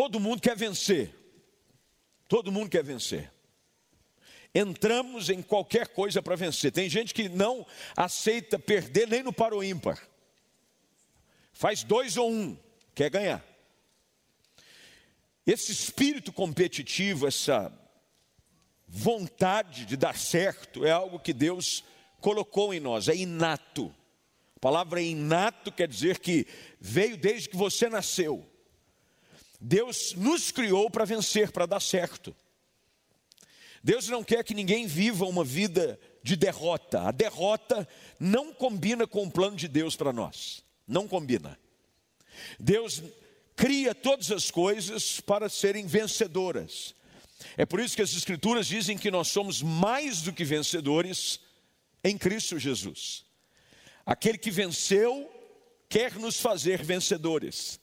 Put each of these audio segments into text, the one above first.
todo mundo quer vencer. Todo mundo quer vencer. Entramos em qualquer coisa para vencer. Tem gente que não aceita perder nem no paro ímpar. Faz dois ou um, quer ganhar. Esse espírito competitivo, essa vontade de dar certo, é algo que Deus colocou em nós, é inato. A palavra inato quer dizer que veio desde que você nasceu. Deus nos criou para vencer, para dar certo. Deus não quer que ninguém viva uma vida de derrota. A derrota não combina com o plano de Deus para nós. Não combina. Deus cria todas as coisas para serem vencedoras. É por isso que as Escrituras dizem que nós somos mais do que vencedores em Cristo Jesus. Aquele que venceu quer nos fazer vencedores.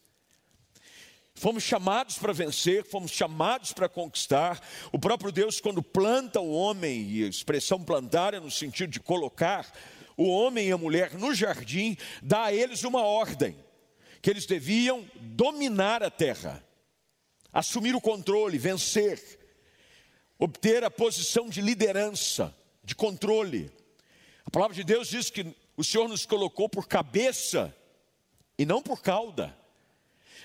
Fomos chamados para vencer, fomos chamados para conquistar. O próprio Deus, quando planta o homem, e a expressão plantar é no sentido de colocar o homem e a mulher no jardim, dá a eles uma ordem: que eles deviam dominar a terra, assumir o controle, vencer, obter a posição de liderança, de controle. A palavra de Deus diz que o Senhor nos colocou por cabeça e não por cauda.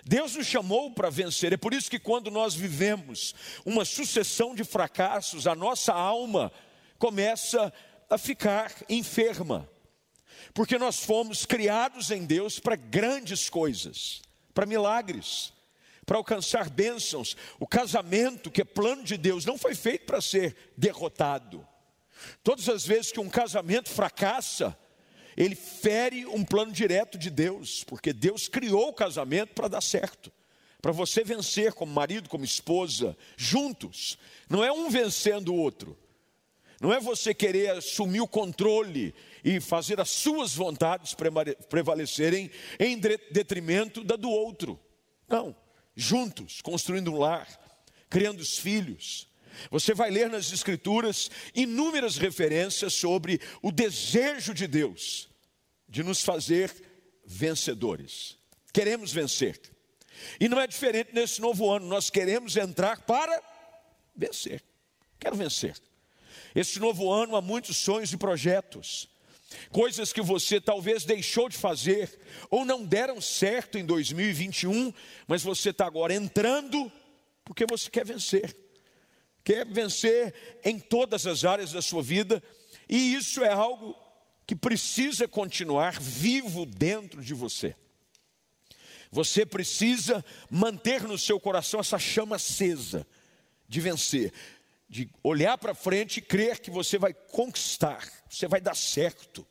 Deus nos chamou para vencer, é por isso que quando nós vivemos uma sucessão de fracassos, a nossa alma começa a ficar enferma, porque nós fomos criados em Deus para grandes coisas, para milagres, para alcançar bênçãos. O casamento, que é plano de Deus, não foi feito para ser derrotado. Todas as vezes que um casamento fracassa, ele fere um plano direto de Deus, porque Deus criou o casamento para dar certo, para você vencer como marido, como esposa, juntos. Não é um vencendo o outro, não é você querer assumir o controle e fazer as suas vontades prevalecerem em detrimento da do outro. Não, juntos, construindo um lar, criando os filhos, você vai ler nas Escrituras inúmeras referências sobre o desejo de Deus de nos fazer vencedores. Queremos vencer. E não é diferente nesse novo ano, nós queremos entrar para vencer. Quero vencer. Esse novo ano há muitos sonhos e projetos, coisas que você talvez deixou de fazer ou não deram certo em 2021, mas você está agora entrando porque você quer vencer quer vencer em todas as áreas da sua vida, e isso é algo que precisa continuar vivo dentro de você. Você precisa manter no seu coração essa chama acesa de vencer, de olhar para frente e crer que você vai conquistar, você vai dar certo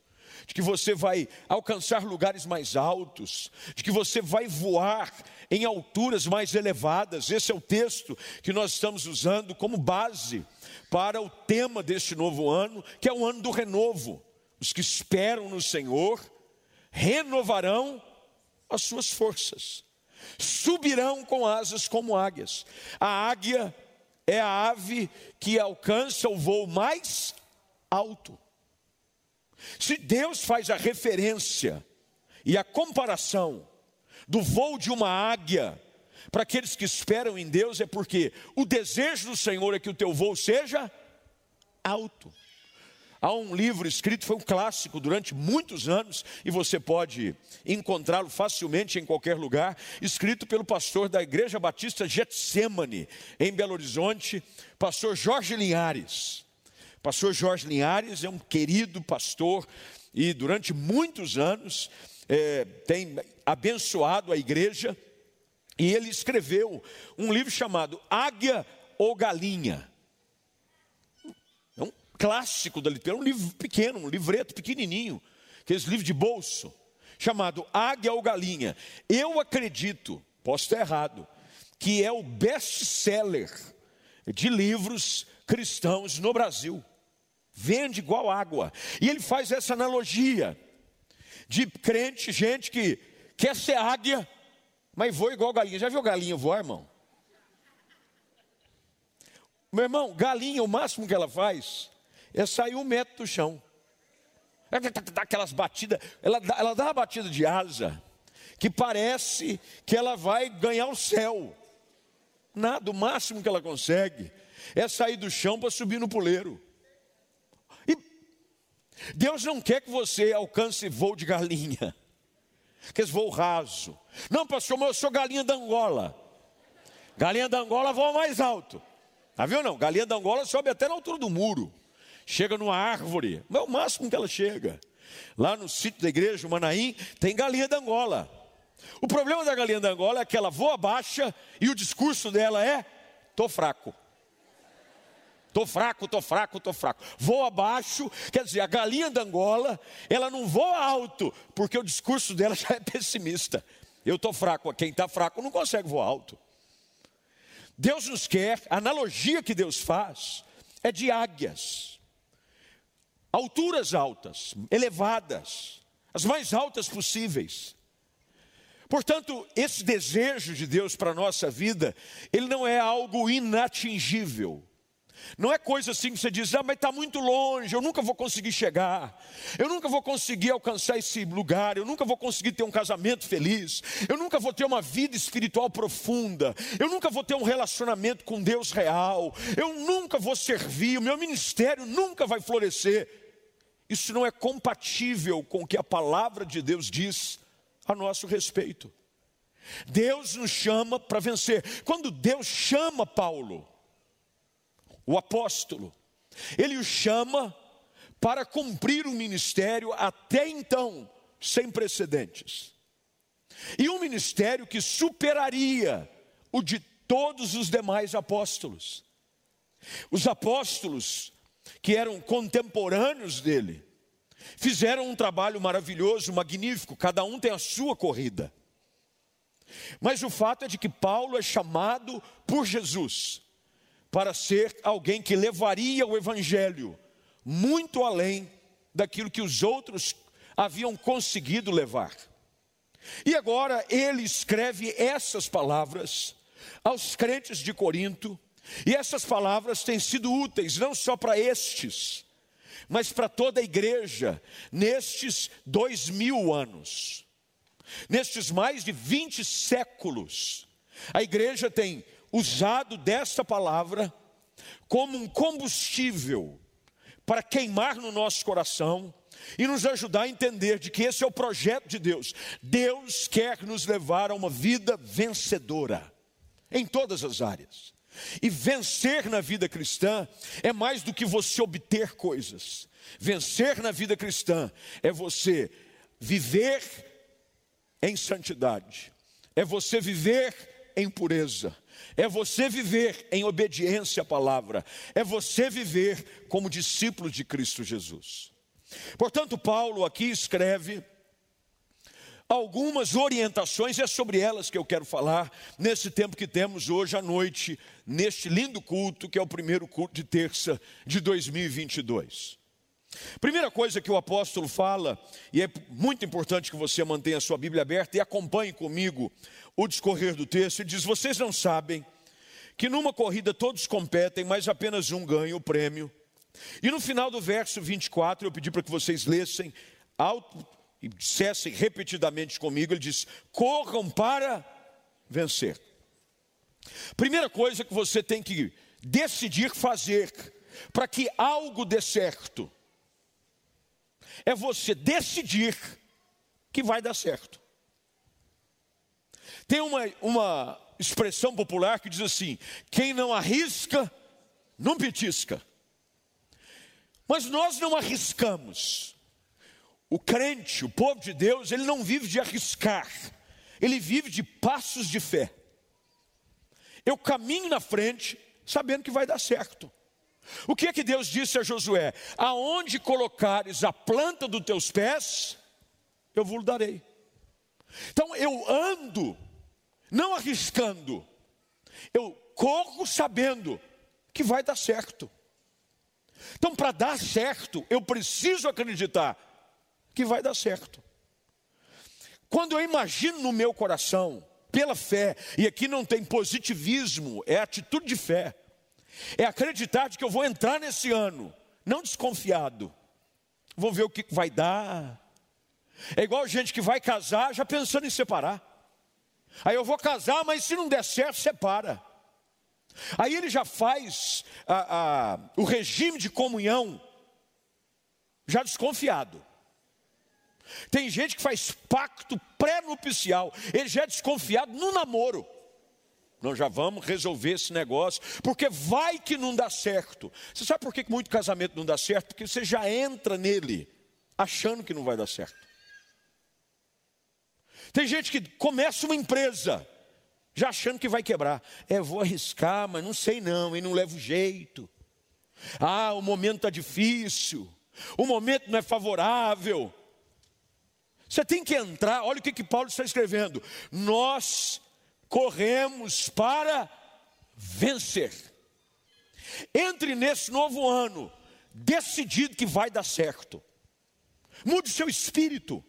de que você vai alcançar lugares mais altos, de que você vai voar em alturas mais elevadas. Esse é o texto que nós estamos usando como base para o tema deste novo ano, que é o ano do renovo. Os que esperam no Senhor renovarão as suas forças, subirão com asas como águias. A águia é a ave que alcança o voo mais alto. Se Deus faz a referência e a comparação do voo de uma águia para aqueles que esperam em Deus, é porque o desejo do Senhor é que o teu voo seja alto. Há um livro escrito, foi um clássico durante muitos anos, e você pode encontrá-lo facilmente em qualquer lugar, escrito pelo pastor da Igreja Batista Getsemane, em Belo Horizonte, pastor Jorge Linhares. Pastor Jorge Linhares é um querido pastor e durante muitos anos é, tem abençoado a igreja. E ele escreveu um livro chamado Águia ou Galinha. É clássico da literatura, um livro pequeno, um livreto pequenininho, aqueles livros de bolso, chamado Águia ou Galinha. Eu acredito, posso estar errado, que é o best-seller de livros cristãos no Brasil vende igual água. E ele faz essa analogia de crente, gente que quer ser águia, mas voa igual galinha. Já viu galinha voar, irmão? Meu irmão, galinha, o máximo que ela faz é sair um metro do chão. Dá aquelas batidas, ela dá, ela dá uma batida de asa, que parece que ela vai ganhar o céu. Nada, o máximo que ela consegue é sair do chão para subir no puleiro. E Deus não quer que você alcance voo de galinha, que voo raso. Não, pastor, mas eu sou galinha da Angola. Galinha da Angola voa mais alto. Tá viu não? Galinha da Angola sobe até na altura do muro. Chega numa árvore, é o máximo que ela chega. Lá no sítio da igreja, Manaim, tem galinha da Angola. O problema da galinha da Angola é que ela voa baixa e o discurso dela é: tô fraco. Tô fraco, tô fraco, tô fraco. Voa baixo, quer dizer, a galinha da Angola, ela não voa alto, porque o discurso dela já é pessimista. Eu tô fraco, quem está fraco não consegue voar alto. Deus nos quer, a analogia que Deus faz é de águias, alturas altas, elevadas, as mais altas possíveis. Portanto, esse desejo de Deus para a nossa vida, ele não é algo inatingível. Não é coisa assim que você diz, ah, mas está muito longe, eu nunca vou conseguir chegar, eu nunca vou conseguir alcançar esse lugar, eu nunca vou conseguir ter um casamento feliz, eu nunca vou ter uma vida espiritual profunda, eu nunca vou ter um relacionamento com Deus real, eu nunca vou servir, o meu ministério nunca vai florescer. Isso não é compatível com o que a palavra de Deus diz a nosso respeito. Deus nos chama para vencer. Quando Deus chama Paulo, o apóstolo. Ele o chama para cumprir um ministério até então sem precedentes. E um ministério que superaria o de todos os demais apóstolos. Os apóstolos que eram contemporâneos dele fizeram um trabalho maravilhoso, magnífico, cada um tem a sua corrida. Mas o fato é de que Paulo é chamado por Jesus para ser alguém que levaria o evangelho muito além daquilo que os outros haviam conseguido levar. E agora ele escreve essas palavras aos crentes de Corinto, e essas palavras têm sido úteis não só para estes, mas para toda a igreja nestes dois mil anos, nestes mais de 20 séculos. A igreja tem usado desta palavra como um combustível para queimar no nosso coração e nos ajudar a entender de que esse é o projeto de Deus. Deus quer nos levar a uma vida vencedora em todas as áreas. E vencer na vida cristã é mais do que você obter coisas. Vencer na vida cristã é você viver em santidade, é você viver em pureza, é você viver em obediência à palavra, é você viver como discípulo de Cristo Jesus. Portanto, Paulo aqui escreve algumas orientações, é sobre elas que eu quero falar nesse tempo que temos hoje à noite, neste lindo culto, que é o primeiro culto de terça de 2022. Primeira coisa que o apóstolo fala, e é muito importante que você mantenha a sua Bíblia aberta e acompanhe comigo o discorrer do texto, ele diz: Vocês não sabem que numa corrida todos competem, mas apenas um ganha o prêmio. E no final do verso 24, eu pedi para que vocês lessem alto e dissessem repetidamente comigo: Ele diz: Corram para vencer. Primeira coisa que você tem que decidir fazer para que algo dê certo é você decidir que vai dar certo. Tem uma, uma expressão popular que diz assim: quem não arrisca, não petisca. Mas nós não arriscamos. O crente, o povo de Deus, ele não vive de arriscar, ele vive de passos de fé. Eu caminho na frente, sabendo que vai dar certo. O que é que Deus disse a Josué? Aonde colocares a planta dos teus pés, eu vos darei. Então eu ando, não arriscando, eu corro sabendo que vai dar certo. Então, para dar certo, eu preciso acreditar que vai dar certo. Quando eu imagino no meu coração, pela fé, e aqui não tem positivismo, é atitude de fé. É acreditar de que eu vou entrar nesse ano, não desconfiado. Vou ver o que vai dar. É igual gente que vai casar já pensando em separar. Aí eu vou casar, mas se não der certo, separa. Aí ele já faz a, a, o regime de comunhão já desconfiado. Tem gente que faz pacto pré-nupcial, ele já é desconfiado no namoro. Nós já vamos resolver esse negócio, porque vai que não dá certo. Você sabe por que muito casamento não dá certo? Porque você já entra nele achando que não vai dar certo. Tem gente que começa uma empresa, já achando que vai quebrar. É, vou arriscar, mas não sei não, e não levo jeito. Ah, o momento está difícil, o momento não é favorável. Você tem que entrar, olha o que, que Paulo está escrevendo. Nós corremos para vencer. Entre nesse novo ano, decidido que vai dar certo. Mude seu espírito.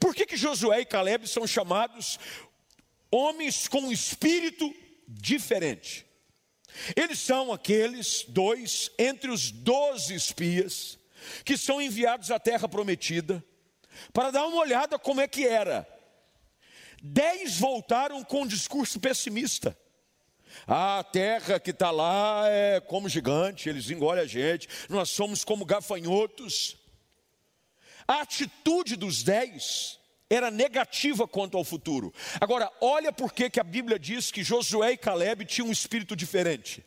Por que, que Josué e Caleb são chamados homens com um espírito diferente? Eles são aqueles dois entre os doze espias que são enviados à terra prometida para dar uma olhada como é que era. Dez voltaram com um discurso pessimista. a terra que está lá é como gigante, eles engolem a gente, nós somos como gafanhotos. A atitude dos dez era negativa quanto ao futuro. Agora, olha por que, a Bíblia diz que Josué e Caleb tinham um espírito diferente.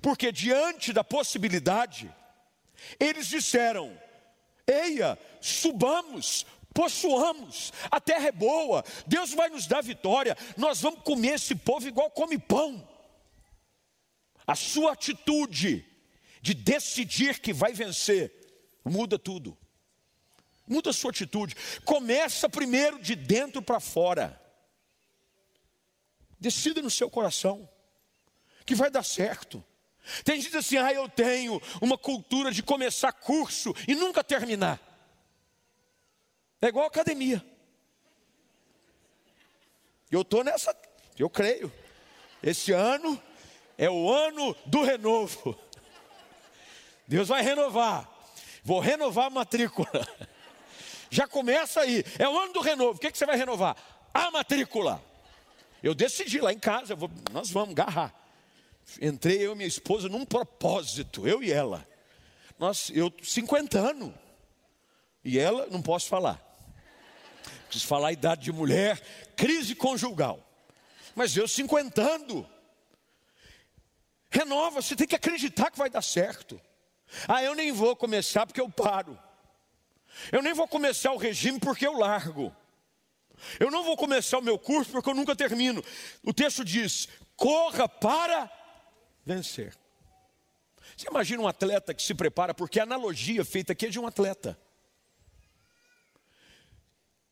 Porque diante da possibilidade, eles disseram: Eia, subamos, possuamos, a terra é boa, Deus vai nos dar vitória, nós vamos comer esse povo igual come pão. A sua atitude de decidir que vai vencer muda tudo. Muda a sua atitude. Começa primeiro de dentro para fora. Decida no seu coração que vai dar certo. Tem gente assim, ah, eu tenho uma cultura de começar curso e nunca terminar. É igual academia. Eu estou nessa, eu creio. Esse ano é o ano do renovo. Deus vai renovar. Vou renovar a matrícula. Já começa aí. É o ano do renovo. O que, que você vai renovar? A matrícula. Eu decidi lá em casa, vou, nós vamos agarrar. Entrei eu e minha esposa num propósito, eu e ela. Nós, eu, 50 anos. E ela, não posso falar. Preciso falar a idade de mulher, crise conjugal. Mas eu, 50 anos. Renova, você tem que acreditar que vai dar certo. Ah, eu nem vou começar porque eu paro. Eu nem vou começar o regime porque eu largo. Eu não vou começar o meu curso porque eu nunca termino. O texto diz: corra para vencer. Você imagina um atleta que se prepara, porque a analogia feita aqui é de um atleta.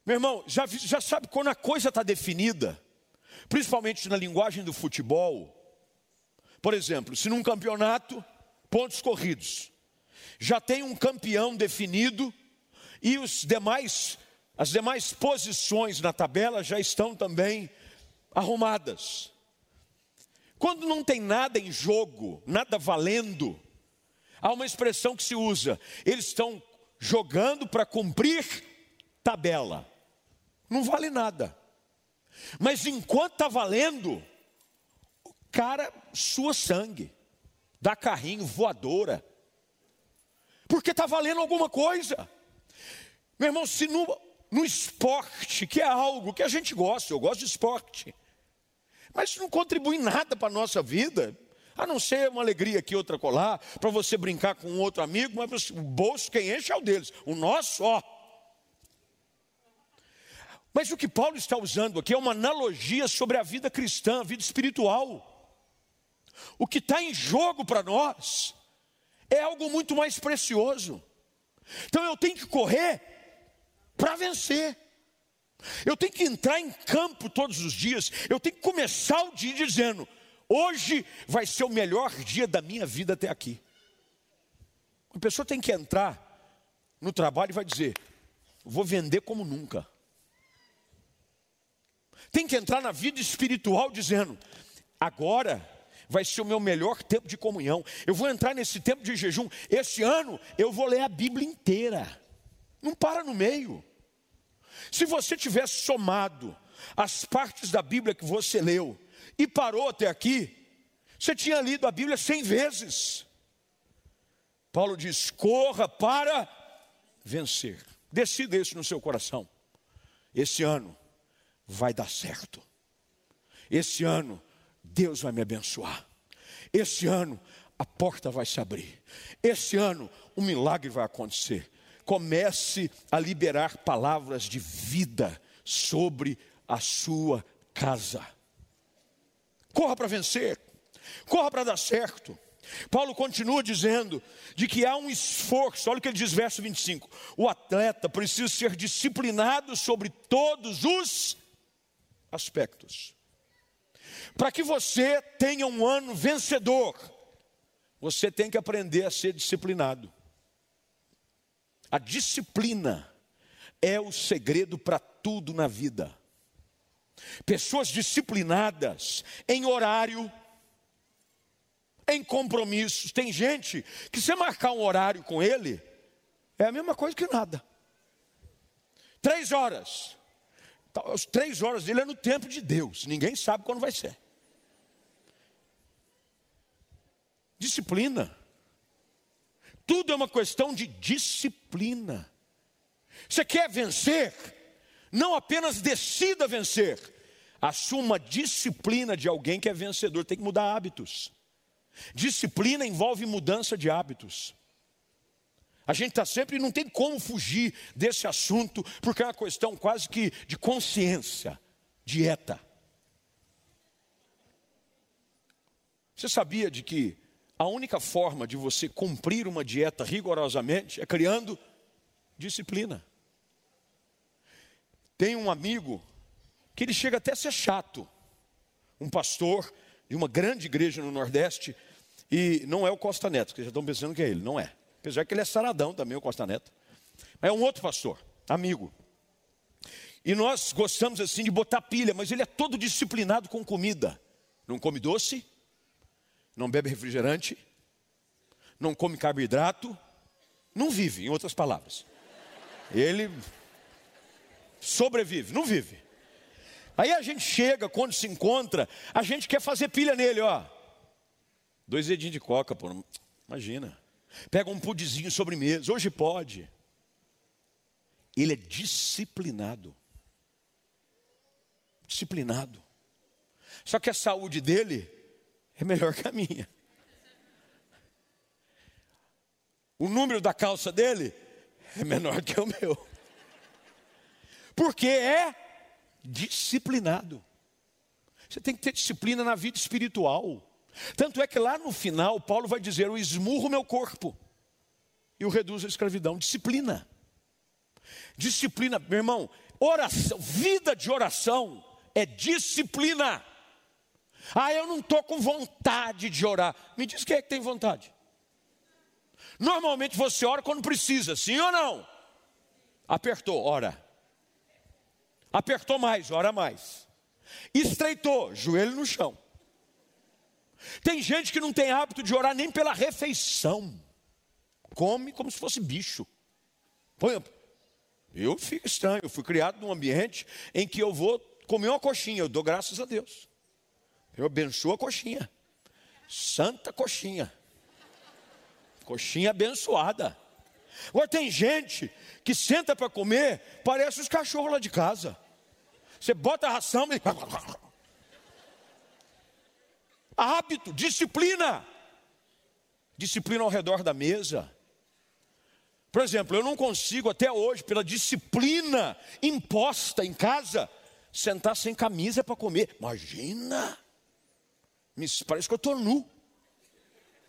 Meu irmão, já, já sabe quando a coisa está definida, principalmente na linguagem do futebol. Por exemplo, se num campeonato, pontos corridos, já tem um campeão definido e os demais, as demais posições na tabela já estão também arrumadas. Quando não tem nada em jogo, nada valendo, há uma expressão que se usa: eles estão jogando para cumprir tabela. Não vale nada. Mas enquanto está valendo, o cara sua sangue, dá carrinho, voadora, porque está valendo alguma coisa. Meu irmão, se no, no esporte, que é algo que a gente gosta, eu gosto de esporte, mas isso não contribui nada para a nossa vida, a não ser uma alegria aqui, outra colar, para você brincar com um outro amigo, mas o bolso quem enche é o deles, o nosso, ó. Mas o que Paulo está usando aqui é uma analogia sobre a vida cristã, a vida espiritual. O que está em jogo para nós é algo muito mais precioso. Então eu tenho que correr para vencer. Eu tenho que entrar em campo todos os dias. Eu tenho que começar o dia dizendo: hoje vai ser o melhor dia da minha vida até aqui. A pessoa tem que entrar no trabalho e vai dizer: vou vender como nunca. Tem que entrar na vida espiritual dizendo: agora vai ser o meu melhor tempo de comunhão. Eu vou entrar nesse tempo de jejum. Esse ano eu vou ler a Bíblia inteira. Não para no meio. Se você tivesse somado as partes da Bíblia que você leu e parou até aqui, Você tinha lido a Bíblia cem vezes. Paulo diz: corra para vencer. Decida isso no seu coração. Esse ano vai dar certo. Esse ano Deus vai me abençoar. Esse ano a porta vai se abrir. Esse ano um milagre vai acontecer. Comece a liberar palavras de vida sobre a sua casa. Corra para vencer. Corra para dar certo. Paulo continua dizendo de que há um esforço, olha o que ele diz, verso 25: o atleta precisa ser disciplinado sobre todos os aspectos. Para que você tenha um ano vencedor, você tem que aprender a ser disciplinado. A disciplina é o segredo para tudo na vida. Pessoas disciplinadas em horário, em compromissos. Tem gente que você marcar um horário com ele, é a mesma coisa que nada. Três horas. As três horas dele é no tempo de Deus. Ninguém sabe quando vai ser. Disciplina. Tudo é uma questão de disciplina. Você quer vencer? Não apenas decida vencer. Assuma a disciplina de alguém que é vencedor. Tem que mudar hábitos. Disciplina envolve mudança de hábitos. A gente está sempre, não tem como fugir desse assunto, porque é uma questão quase que de consciência, dieta. Você sabia de que a única forma de você cumprir uma dieta rigorosamente é criando disciplina? Tem um amigo que ele chega até a ser chato, um pastor de uma grande igreja no Nordeste, e não é o Costa Neto, que já estão pensando que é ele, não é. Apesar que ele é saradão também, o Costa Neto. Mas é um outro pastor, amigo. E nós gostamos assim de botar pilha, mas ele é todo disciplinado com comida. Não come doce, não bebe refrigerante, não come carboidrato, não vive, em outras palavras. Ele sobrevive, não vive. Aí a gente chega, quando se encontra, a gente quer fazer pilha nele, ó. Dois dedinhos de coca, pô. Imagina. Pega um pudizinho sobremesa. Hoje pode. Ele é disciplinado. Disciplinado. Só que a saúde dele é melhor que a minha. O número da calça dele é menor que o meu. Porque é disciplinado. Você tem que ter disciplina na vida espiritual. Tanto é que lá no final, Paulo vai dizer: Eu esmurro meu corpo e o reduzo à escravidão. Disciplina. Disciplina, meu irmão, oração, vida de oração é disciplina. Ah, eu não estou com vontade de orar. Me diz quem é que tem vontade. Normalmente você ora quando precisa, sim ou não? Apertou, ora. Apertou mais, ora mais. Estreitou, joelho no chão. Tem gente que não tem hábito de orar nem pela refeição. Come como se fosse bicho. Por exemplo, eu fico estranho, eu fui criado num ambiente em que eu vou comer uma coxinha, eu dou graças a Deus. Eu abençoo a coxinha. Santa coxinha. Coxinha abençoada. Agora tem gente que senta para comer, parece os cachorros lá de casa. Você bota a ração e hábito, disciplina. Disciplina ao redor da mesa. Por exemplo, eu não consigo até hoje, pela disciplina imposta em casa, sentar sem camisa para comer. Imagina! Parece que eu estou nu.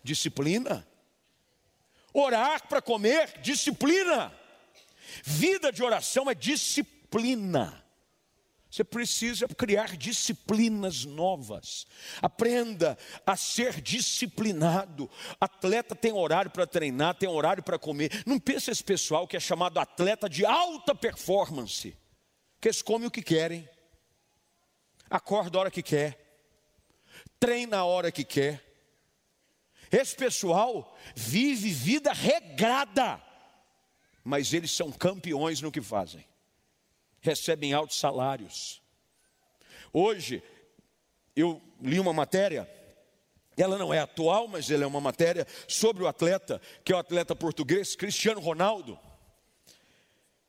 Disciplina. Orar para comer, disciplina. Vida de oração é disciplina. Você precisa criar disciplinas novas. Aprenda a ser disciplinado. Atleta tem horário para treinar, tem horário para comer. Não pensa esse pessoal que é chamado atleta de alta performance, que eles comem o que querem, acorda a hora que quer, treina a hora que quer. Esse pessoal vive vida regrada, mas eles são campeões no que fazem recebem altos salários. Hoje, eu li uma matéria ela não é atual, mas ela é uma matéria sobre o atleta, que é o atleta português, Cristiano Ronaldo.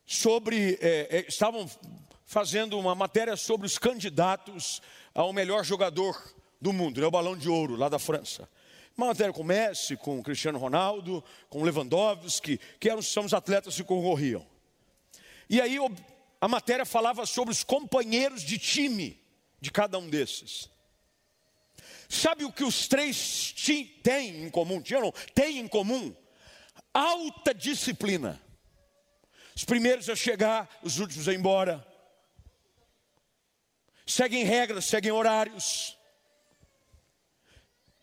Sobre, é, é, estavam fazendo uma matéria sobre os candidatos ao melhor jogador do mundo, né, o Balão de Ouro, lá da França. Uma matéria com Messi, com Cristiano Ronaldo, com Lewandowski, que eram, são os atletas que concorriam. E aí a matéria falava sobre os companheiros de time de cada um desses. Sabe o que os três têm em comum? Tinham, têm em comum? Alta disciplina. Os primeiros a chegar, os últimos a ir embora. Seguem regras, seguem horários.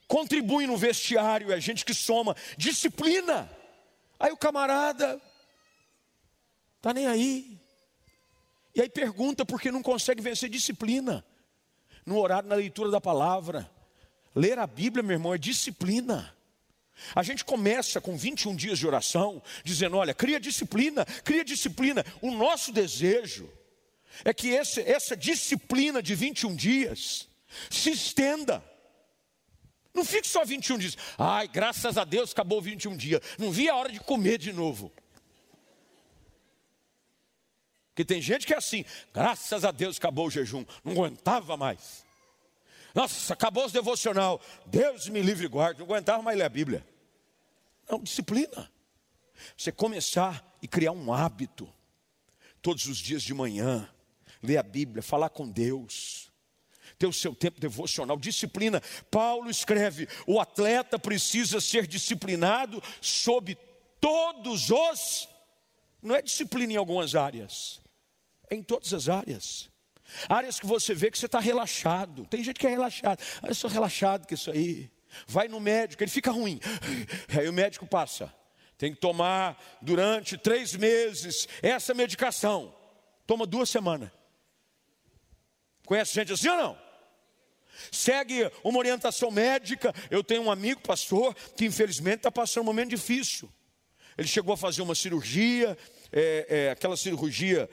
Contribuem no vestiário, é gente que soma. Disciplina. Aí o camarada está nem aí. E aí pergunta por que não consegue vencer disciplina. No horário, na leitura da palavra Ler a Bíblia, meu irmão, é disciplina. A gente começa com 21 dias de oração, dizendo: olha, cria disciplina, cria disciplina. O nosso desejo é que esse, essa disciplina de 21 dias se estenda. Não fique só 21 dias. Ai, graças a Deus acabou 21 dias. Não vi a hora de comer de novo. Porque tem gente que é assim, graças a Deus acabou o jejum, não aguentava mais. Nossa, acabou o devocional. Deus me livre e guarde. Não aguentava mais ler a Bíblia. Não, disciplina. Você começar e criar um hábito. Todos os dias de manhã. Ler a Bíblia, falar com Deus. Ter o seu tempo devocional. Disciplina. Paulo escreve: o atleta precisa ser disciplinado sob todos os. Não é disciplina em algumas áreas. É em todas as áreas. Áreas que você vê que você está relaxado. Tem gente que é relaxado. Ah, eu sou relaxado com isso aí. Vai no médico, ele fica ruim. Aí o médico passa. Tem que tomar durante três meses essa medicação. Toma duas semanas. Conhece gente assim ou não? Segue uma orientação médica. Eu tenho um amigo, pastor, que infelizmente está passando um momento difícil. Ele chegou a fazer uma cirurgia, é, é, aquela cirurgia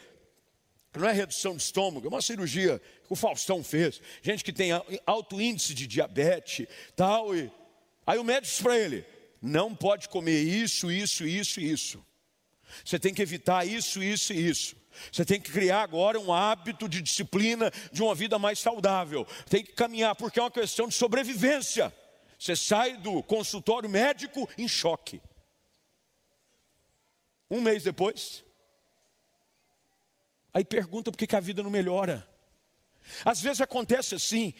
não é redução de estômago, é uma cirurgia que o Faustão fez. Gente que tem alto índice de diabetes, tal. E... Aí o médico disse para ele: não pode comer isso, isso, isso isso. Você tem que evitar isso, isso e isso. Você tem que criar agora um hábito de disciplina de uma vida mais saudável. Tem que caminhar, porque é uma questão de sobrevivência. Você sai do consultório médico em choque. Um mês depois, Aí pergunta por que a vida não melhora. Às vezes acontece assim,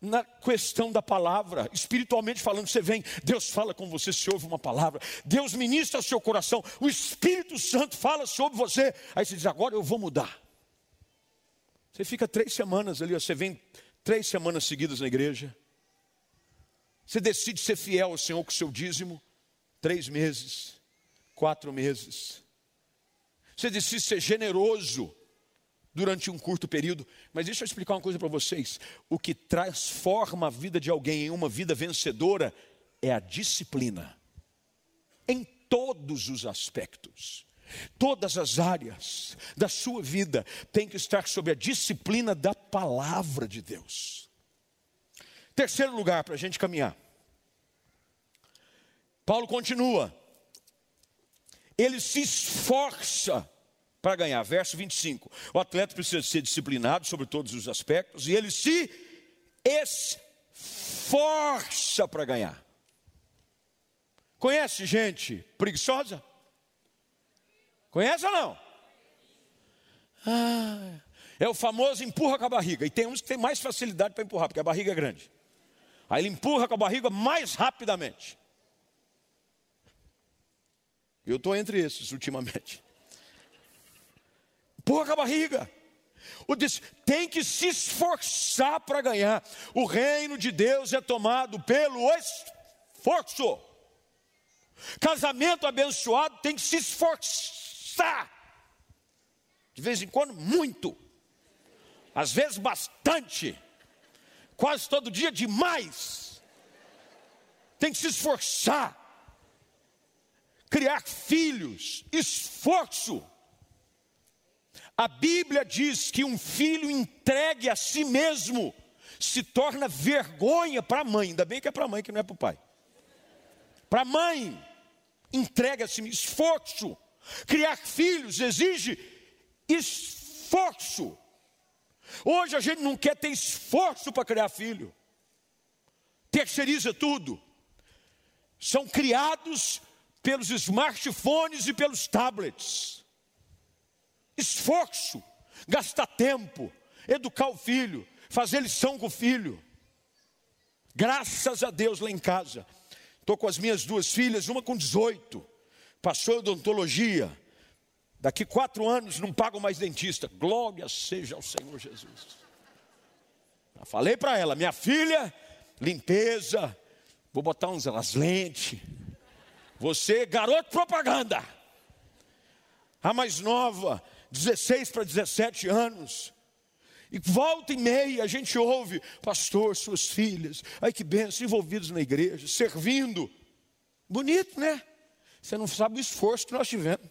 na questão da palavra, espiritualmente falando, você vem, Deus fala com você, se ouve uma palavra, Deus ministra seu coração, o Espírito Santo fala sobre você, aí você diz, agora eu vou mudar. Você fica três semanas ali, você vem três semanas seguidas na igreja, você decide ser fiel ao Senhor com o seu dízimo, três meses, quatro meses, você decide ser generoso durante um curto período. Mas deixa eu explicar uma coisa para vocês: o que transforma a vida de alguém em uma vida vencedora é a disciplina, em todos os aspectos. Todas as áreas da sua vida tem que estar sob a disciplina da palavra de Deus. Terceiro lugar para a gente caminhar. Paulo continua ele se esforça para ganhar. Verso 25: o atleta precisa ser disciplinado sobre todos os aspectos e ele se esforça para ganhar. Conhece gente preguiçosa? Conhece ou não? Ah, é o famoso empurra com a barriga. E tem uns que tem mais facilidade para empurrar, porque a barriga é grande. Aí ele empurra com a barriga mais rapidamente. Eu estou entre esses ultimamente. Porra a barriga. O disse, tem que se esforçar para ganhar. O reino de Deus é tomado pelo esforço. Casamento abençoado tem que se esforçar. De vez em quando, muito. Às vezes, bastante. Quase todo dia, demais. Tem que se esforçar criar filhos, esforço. A Bíblia diz que um filho entregue a si mesmo se torna vergonha para a mãe, ainda bem que é para a mãe que não é para o pai. Para a mãe, entrega-se esforço. Criar filhos exige esforço. Hoje a gente não quer ter esforço para criar filho, terceiriza tudo. São criados pelos smartphones e pelos tablets. Esforço, gastar tempo, educar o filho, fazer lição com o filho. Graças a Deus lá em casa, estou com as minhas duas filhas, uma com 18, passou odontologia. Daqui quatro anos não pago mais dentista. Glória seja ao Senhor Jesus. Eu falei para ela, minha filha, limpeza, vou botar umas lentes. Você, garoto propaganda. A mais nova, 16 para 17 anos. E volta e meia a gente ouve, pastor, suas filhas, ai que benção, envolvidos na igreja, servindo. Bonito, né? Você não sabe o esforço que nós tivemos.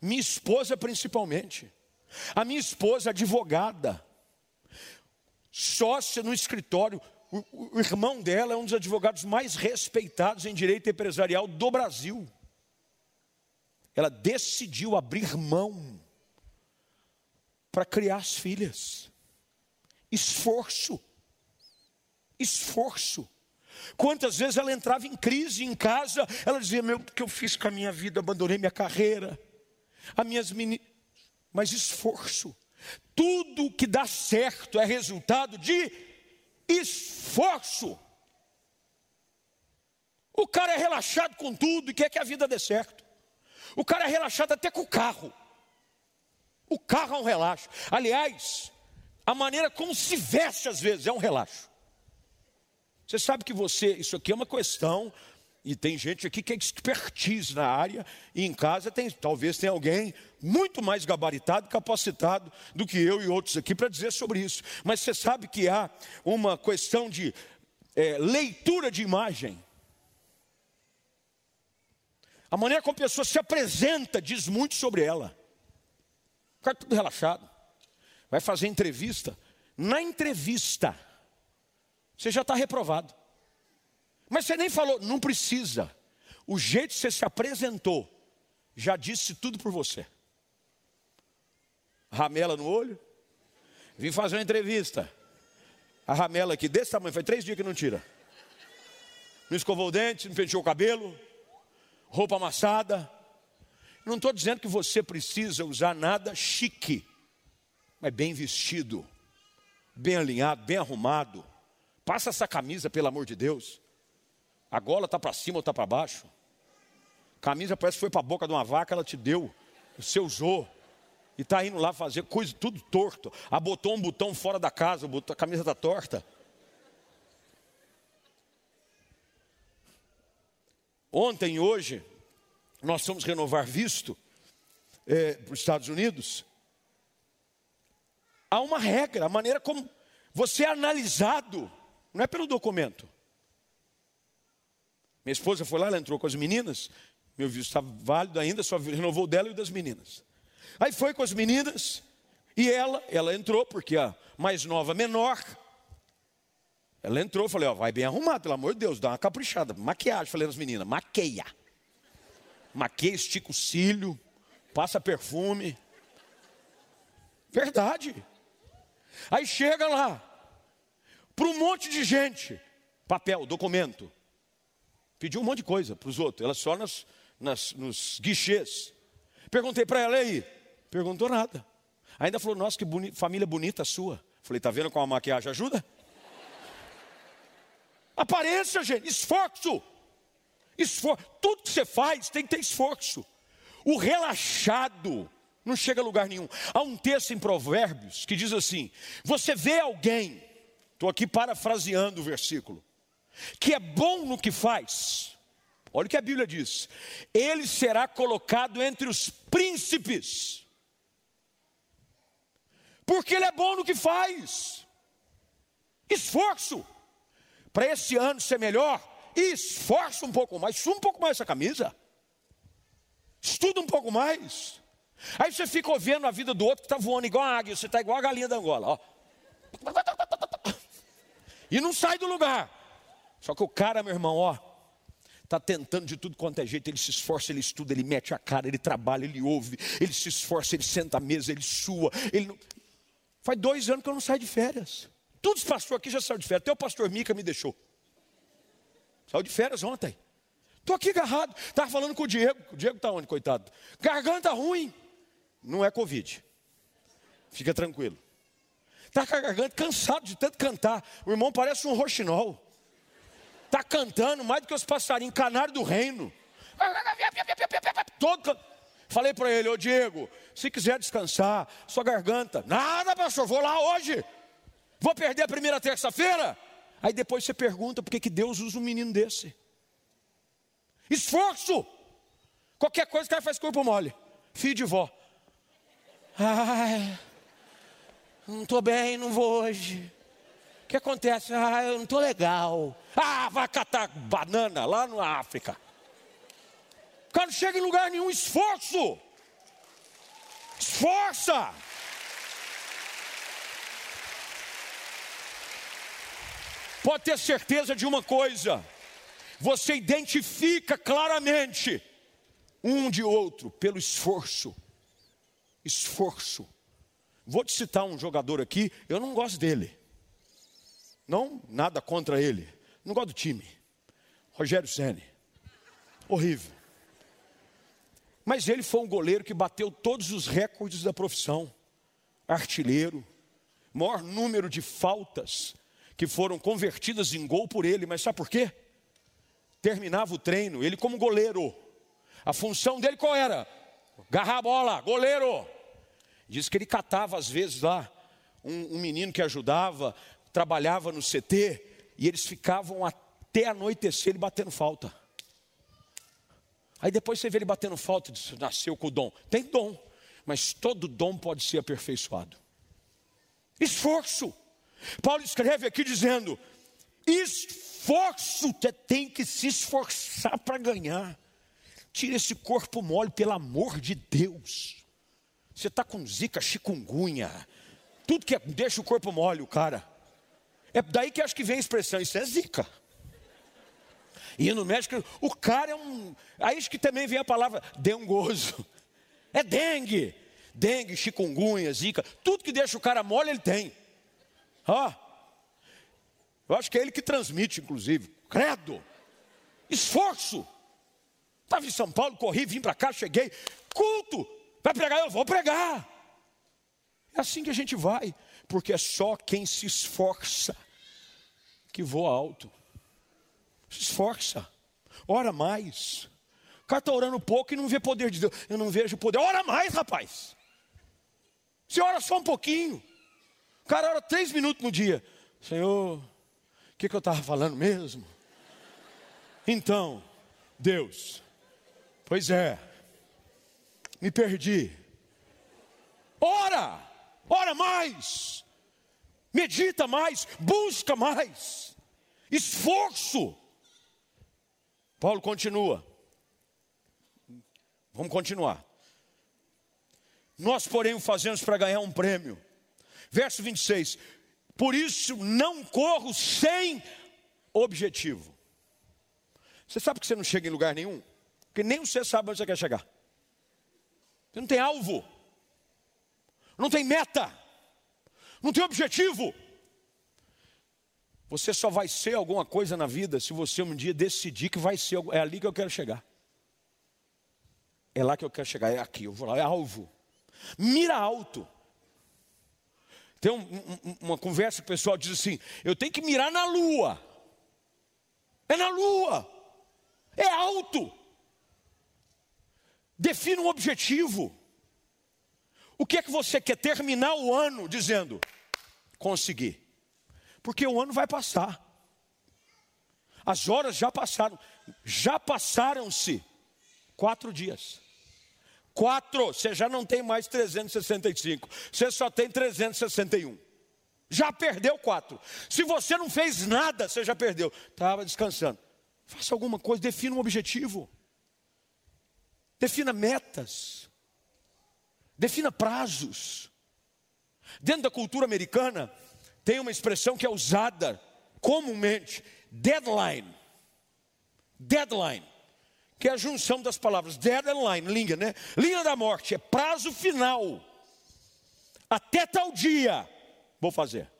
Minha esposa, principalmente. A minha esposa, advogada, sócia no escritório. O, o irmão dela é um dos advogados mais respeitados em direito empresarial do Brasil. Ela decidiu abrir mão para criar as filhas esforço. Esforço. Quantas vezes ela entrava em crise em casa, ela dizia: Meu, o que eu fiz com a minha vida? Abandonei minha carreira, as minhas meninas. Mas esforço. Tudo que dá certo é resultado de esforço. O cara é relaxado com tudo e quer que a vida dê certo. O cara é relaxado até com o carro. O carro é um relaxo. Aliás, a maneira como se veste às vezes é um relaxo. Você sabe que você, isso aqui é uma questão, e tem gente aqui que é expertise na área, e em casa tem, talvez tenha alguém muito mais gabaritado, capacitado do que eu e outros aqui para dizer sobre isso. Mas você sabe que há uma questão de é, leitura de imagem. A maneira como a pessoa se apresenta diz muito sobre ela. Fica tudo relaxado vai fazer entrevista. Na entrevista, você já está reprovado. Mas você nem falou, não precisa. O jeito que você se apresentou já disse tudo por você. Ramela no olho. Vim fazer uma entrevista. A ramela aqui desse tamanho, foi três dias que não tira. Não escovou o dente, não penteou o cabelo, roupa amassada. Não estou dizendo que você precisa usar nada chique mas bem vestido, bem alinhado, bem arrumado. Passa essa camisa, pelo amor de Deus. A gola está para cima ou está para baixo? Camisa parece que foi para a boca de uma vaca, ela te deu, você usou. E está indo lá fazer coisa tudo torto. Abotou um botão fora da casa, a camisa está torta. Ontem hoje, nós fomos renovar visto é, para os Estados Unidos há uma regra, a maneira como você é analisado, não é pelo documento. Minha esposa foi lá, ela entrou com as meninas, meu visto estava válido ainda, só renovou dela e das meninas. Aí foi com as meninas, e ela, ela entrou, porque a mais nova, menor, ela entrou, falei, ó, vai bem arrumado, pelo amor de Deus, dá uma caprichada, maquiagem, falei nas meninas, maqueia. Maqueia, estica o cílio, passa perfume. Verdade. Aí chega lá, para um monte de gente, papel, documento. Pediu um monte de coisa para os outros, ela só nas, nas, nos guichês. Perguntei para ela aí, perguntou nada. Ainda falou, nossa, que boni família bonita sua. Falei, tá vendo como a maquiagem ajuda? Aparência, gente, esforço. Esforço. Tudo que você faz tem que ter esforço. O relaxado não chega a lugar nenhum. Há um texto em Provérbios que diz assim: Você vê alguém, estou aqui parafraseando o versículo, que é bom no que faz. Olha o que a Bíblia diz: Ele será colocado entre os príncipes, porque ele é bom no que faz. Esforço para esse ano ser melhor, esforça um pouco mais, suma um pouco mais essa camisa, estuda um pouco mais. Aí você fica ouvindo a vida do outro que está voando igual a águia, você está igual a galinha da Angola. Ó. E não sai do lugar. Só que o cara, meu irmão, ó, está tentando de tudo quanto é jeito, ele se esforça, ele estuda, ele mete a cara, ele trabalha, ele ouve, ele se esforça, ele senta à mesa, ele sua. Ele não... Faz dois anos que eu não saio de férias. Todos os pastores aqui já saíram de férias, até o pastor Mica me deixou. Saiu de férias ontem. Estou aqui agarrado. Estava falando com o Diego. O Diego está onde, coitado? Garganta ruim. Não é Covid. Fica tranquilo. Está com a garganta cansado de tanto cantar. O irmão parece um roxinol. Está cantando mais do que os passarinhos, canário do reino. Todo Falei para ele, ô Diego, se quiser descansar, sua garganta. Nada, pastor, vou lá hoje. Vou perder a primeira terça-feira? Aí depois você pergunta por que, que Deus usa um menino desse. Esforço. Qualquer coisa o cara faz corpo mole. Filho de vó. Ai, não estou bem, não vou hoje. O que acontece? Ah, eu não estou legal. Ah, vai catar banana lá na África. O cara não chega em lugar nenhum, esforço. Esforça. Pode ter certeza de uma coisa: você identifica claramente um de outro pelo esforço. Esforço. Vou te citar um jogador aqui, eu não gosto dele. Não, nada contra ele. Não gosto do time. Rogério Ceni. Horrível. Mas ele foi um goleiro que bateu todos os recordes da profissão. Artilheiro, maior número de faltas que foram convertidas em gol por ele, mas sabe por quê? Terminava o treino, ele como goleiro. A função dele qual era? Garrar a bola, goleiro. Diz que ele catava às vezes lá um, um menino que ajudava, trabalhava no CT, e eles ficavam até anoitecer ele batendo falta. Aí depois você vê ele batendo falta, diz, nasceu com o dom. Tem dom, mas todo dom pode ser aperfeiçoado. Esforço. Paulo escreve aqui dizendo: esforço, você tem que se esforçar para ganhar. Tira esse corpo mole, pelo amor de Deus. Você está com zika, chikungunya, tudo que é, deixa o corpo mole, o cara. É daí que acho que vem a expressão, isso é zika. E no médico, o cara é um. Aí acho que também vem a palavra dengoso. É dengue. Dengue, chikungunya, zika, tudo que deixa o cara mole, ele tem. Ó, eu acho que é ele que transmite, inclusive. Credo, esforço. Estava em São Paulo, corri, vim para cá, cheguei. Culto, vai pregar? Eu vou pregar. É assim que a gente vai, porque é só quem se esforça que voa alto. Se esforça, ora mais. O cara está orando pouco e não vê poder de Deus. Eu não vejo poder. Ora mais, rapaz. Você ora só um pouquinho cara ora três minutos no dia. Senhor, o que, que eu estava falando mesmo? Então, Deus, pois é, me perdi. Ora, ora mais, medita mais, busca mais, esforço. Paulo continua. Vamos continuar. Nós, porém, o fazemos para ganhar um prêmio. Verso 26. Por isso não corro sem objetivo. Você sabe que você não chega em lugar nenhum? Porque nem você sabe onde você quer chegar. Você não tem alvo. Não tem meta. Não tem objetivo. Você só vai ser alguma coisa na vida se você um dia decidir que vai ser. É ali que eu quero chegar. É lá que eu quero chegar. É aqui. Eu vou lá. É alvo. Mira alto. Tem um, um, uma conversa que o pessoal diz assim: eu tenho que mirar na lua. É na lua. É alto. Defina um objetivo. O que é que você quer terminar o ano dizendo? Conseguir. Porque o ano vai passar. As horas já passaram. Já passaram-se quatro dias. Quatro, você já não tem mais 365, você só tem 361. Já perdeu quatro. Se você não fez nada, você já perdeu. Estava descansando. Faça alguma coisa, defina um objetivo. Defina metas. Defina prazos. Dentro da cultura americana, tem uma expressão que é usada comumente deadline. Deadline. Que é a junção das palavras deadline, linha, né? Linha da morte, é prazo final. Até tal dia, vou fazer.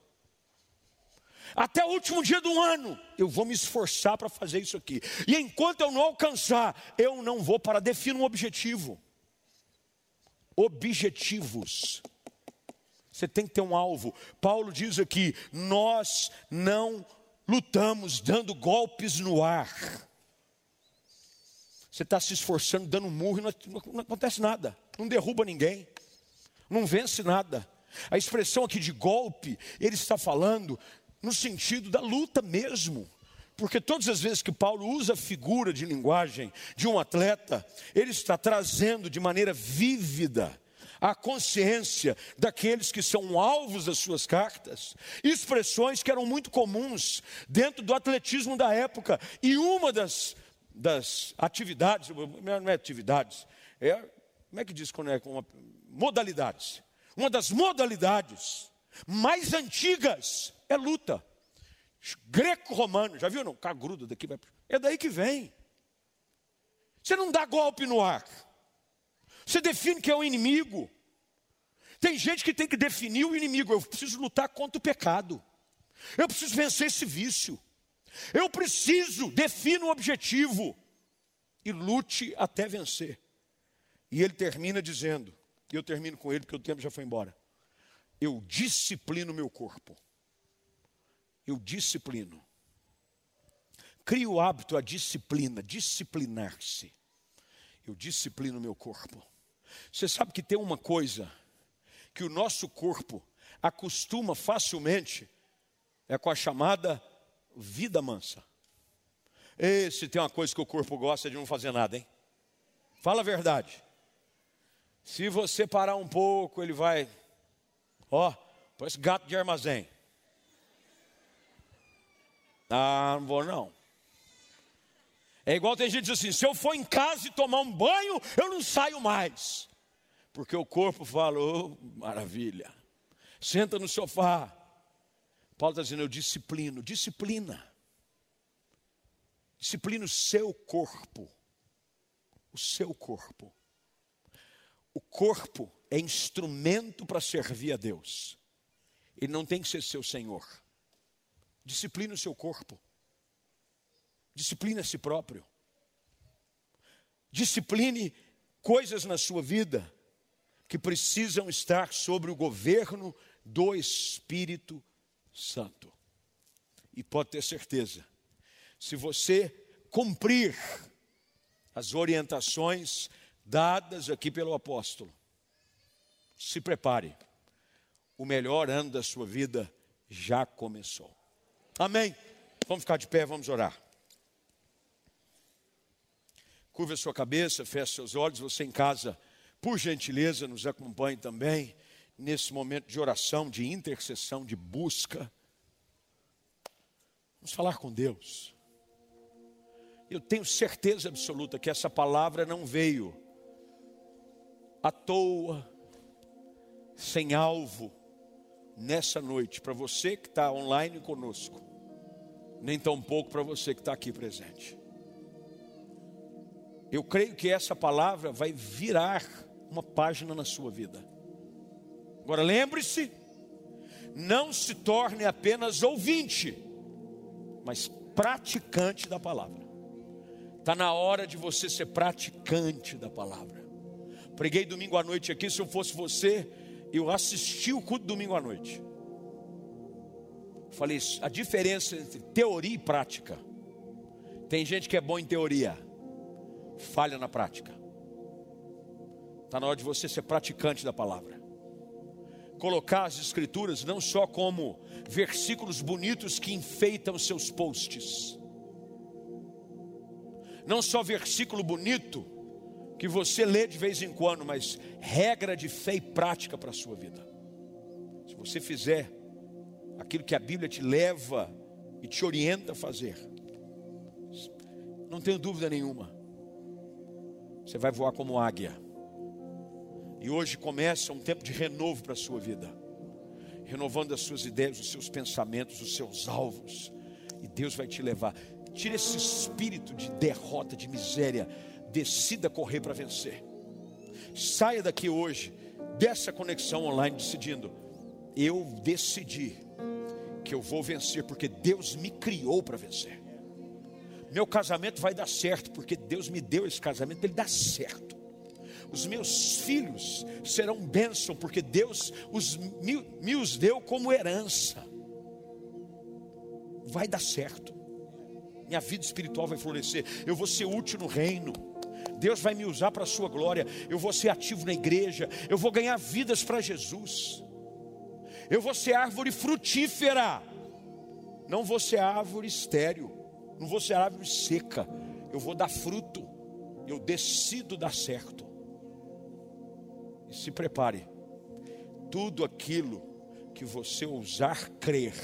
Até o último dia do ano, eu vou me esforçar para fazer isso aqui. E enquanto eu não alcançar, eu não vou para definir um objetivo. Objetivos. Você tem que ter um alvo. Paulo diz aqui: nós não lutamos dando golpes no ar. Você está se esforçando, dando um murro e não, não acontece nada, não derruba ninguém, não vence nada. A expressão aqui de golpe, ele está falando no sentido da luta mesmo. Porque todas as vezes que Paulo usa a figura de linguagem de um atleta, ele está trazendo de maneira vívida a consciência daqueles que são alvos das suas cartas, expressões que eram muito comuns dentro do atletismo da época. E uma das, das atividades, não é atividades, é, como é que diz quando é? Uma, modalidades. Uma das modalidades mais antigas é luta. Greco-romano, já viu não? Cagrudo daqui vai. É daí que vem. Você não dá golpe no ar. Você define que é o inimigo. Tem gente que tem que definir o inimigo. Eu preciso lutar contra o pecado. Eu preciso vencer esse vício. Eu preciso, defina um objetivo e lute até vencer. E ele termina dizendo, e eu termino com ele porque o tempo já foi embora. Eu disciplino meu corpo eu disciplino. Crio o hábito, a disciplina, disciplinar-se. Eu disciplino meu corpo. Você sabe que tem uma coisa que o nosso corpo acostuma facilmente, é com a chamada vida mansa. E se tem uma coisa que o corpo gosta de não fazer nada, hein? Fala a verdade. Se você parar um pouco, ele vai, ó, parece gato de armazém. Ah, não vou não. É igual tem gente que diz assim: se eu for em casa e tomar um banho, eu não saio mais. Porque o corpo fala, oh, maravilha. Senta no sofá. Paulo está dizendo, eu disciplino, disciplina. Disciplina o seu corpo. O seu corpo. O corpo é instrumento para servir a Deus. Ele não tem que ser seu senhor. Discipline o seu corpo. Discipline a si próprio. Discipline coisas na sua vida que precisam estar sobre o governo do Espírito Santo. E pode ter certeza, se você cumprir as orientações dadas aqui pelo apóstolo, se prepare, o melhor ano da sua vida já começou. Amém. Vamos ficar de pé, vamos orar. Curva a sua cabeça, feche seus olhos. Você em casa, por gentileza, nos acompanhe também nesse momento de oração, de intercessão, de busca. Vamos falar com Deus. Eu tenho certeza absoluta que essa palavra não veio à toa, sem alvo, nessa noite, para você que está online conosco nem tão pouco para você que está aqui presente. Eu creio que essa palavra vai virar uma página na sua vida. Agora lembre-se, não se torne apenas ouvinte, mas praticante da palavra. Está na hora de você ser praticante da palavra. Preguei domingo à noite aqui, se eu fosse você, eu assisti o culto domingo à noite. Falei, a diferença entre teoria e prática. Tem gente que é bom em teoria, falha na prática. Está na hora de você ser praticante da palavra. Colocar as escrituras não só como versículos bonitos que enfeitam seus posts. Não só versículo bonito que você lê de vez em quando, mas regra de fé e prática para a sua vida. Se você fizer aquilo que a Bíblia te leva e te orienta a fazer. Não tenho dúvida nenhuma. Você vai voar como águia. E hoje começa um tempo de renovo para a sua vida. Renovando as suas ideias, os seus pensamentos, os seus alvos. E Deus vai te levar. Tira esse espírito de derrota, de miséria. Decida correr para vencer. Saia daqui hoje, dessa conexão online, decidindo: eu decidi que eu vou vencer, porque Deus me criou para vencer. Meu casamento vai dar certo, porque Deus me deu esse casamento, ele dá certo. Os meus filhos serão bênção, porque Deus os, me, me os deu como herança. Vai dar certo. Minha vida espiritual vai florescer. Eu vou ser útil no reino. Deus vai me usar para a sua glória. Eu vou ser ativo na igreja. Eu vou ganhar vidas para Jesus. Eu vou ser árvore frutífera. Não vou ser árvore estéreo. Não vou ser árvore seca. Eu vou dar fruto. Eu decido dar certo. E se prepare. Tudo aquilo que você ousar crer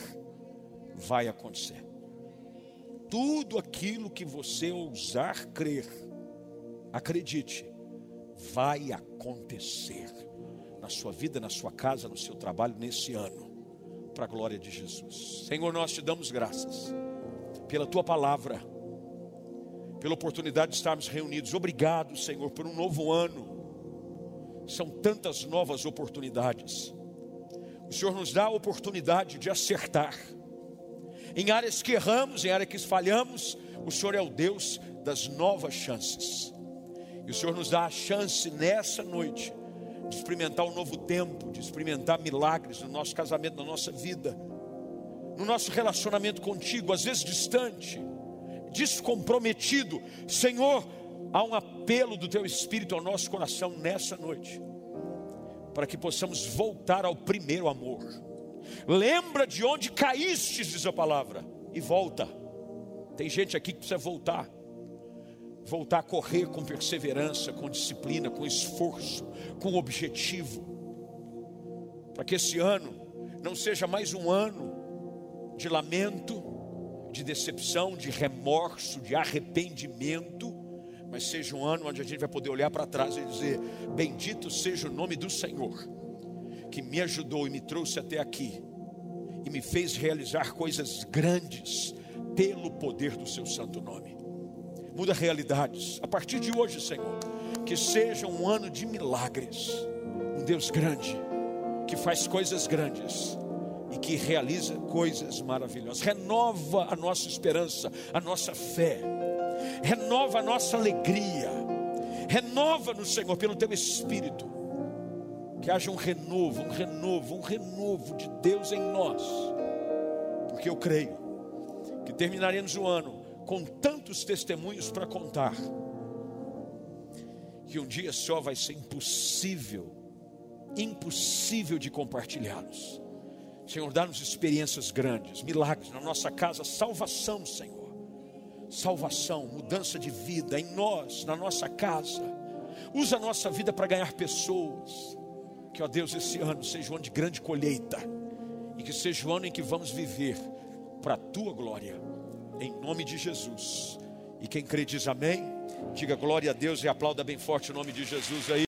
vai acontecer. Tudo aquilo que você ousar crer, acredite, vai acontecer na sua vida, na sua casa, no seu trabalho, nesse ano, para a glória de Jesus. Senhor, nós te damos graças pela tua palavra, pela oportunidade de estarmos reunidos. Obrigado, Senhor, por um novo ano. São tantas novas oportunidades. O Senhor nos dá a oportunidade de acertar. Em áreas que erramos, em áreas que falhamos, o Senhor é o Deus das novas chances. E o Senhor nos dá a chance nessa noite de experimentar um novo tempo, de experimentar milagres no nosso casamento, na nossa vida, no nosso relacionamento contigo, às vezes distante, descomprometido. Senhor, há um apelo do teu espírito ao nosso coração nessa noite, para que possamos voltar ao primeiro amor. Lembra de onde caíste, diz a palavra, e volta. Tem gente aqui que precisa voltar voltar a correr com perseverança, com disciplina, com esforço, com objetivo, para que esse ano não seja mais um ano de lamento, de decepção, de remorso, de arrependimento, mas seja um ano onde a gente vai poder olhar para trás e dizer: Bendito seja o nome do Senhor, que me ajudou e me trouxe até aqui, e me fez realizar coisas grandes, pelo poder do seu santo nome muda realidades. A partir de hoje, Senhor, que seja um ano de milagres. Um Deus grande, que faz coisas grandes e que realiza coisas maravilhosas. Renova a nossa esperança, a nossa fé. Renova a nossa alegria. Renova-nos, Senhor, pelo teu espírito. Que haja um renovo, um renovo, um renovo de Deus em nós. Porque eu creio que terminaremos o ano com tantos testemunhos para contar, que um dia só vai ser impossível, impossível de compartilhá-los. Senhor, dá-nos experiências grandes, milagres na nossa casa, salvação, Senhor. Salvação, mudança de vida em nós, na nossa casa. Usa a nossa vida para ganhar pessoas. Que, ó Deus, esse ano seja um ano de grande colheita. E que seja o ano em que vamos viver para a tua glória em nome de Jesus. E quem crê diz amém. Diga glória a Deus e aplauda bem forte o nome de Jesus aí.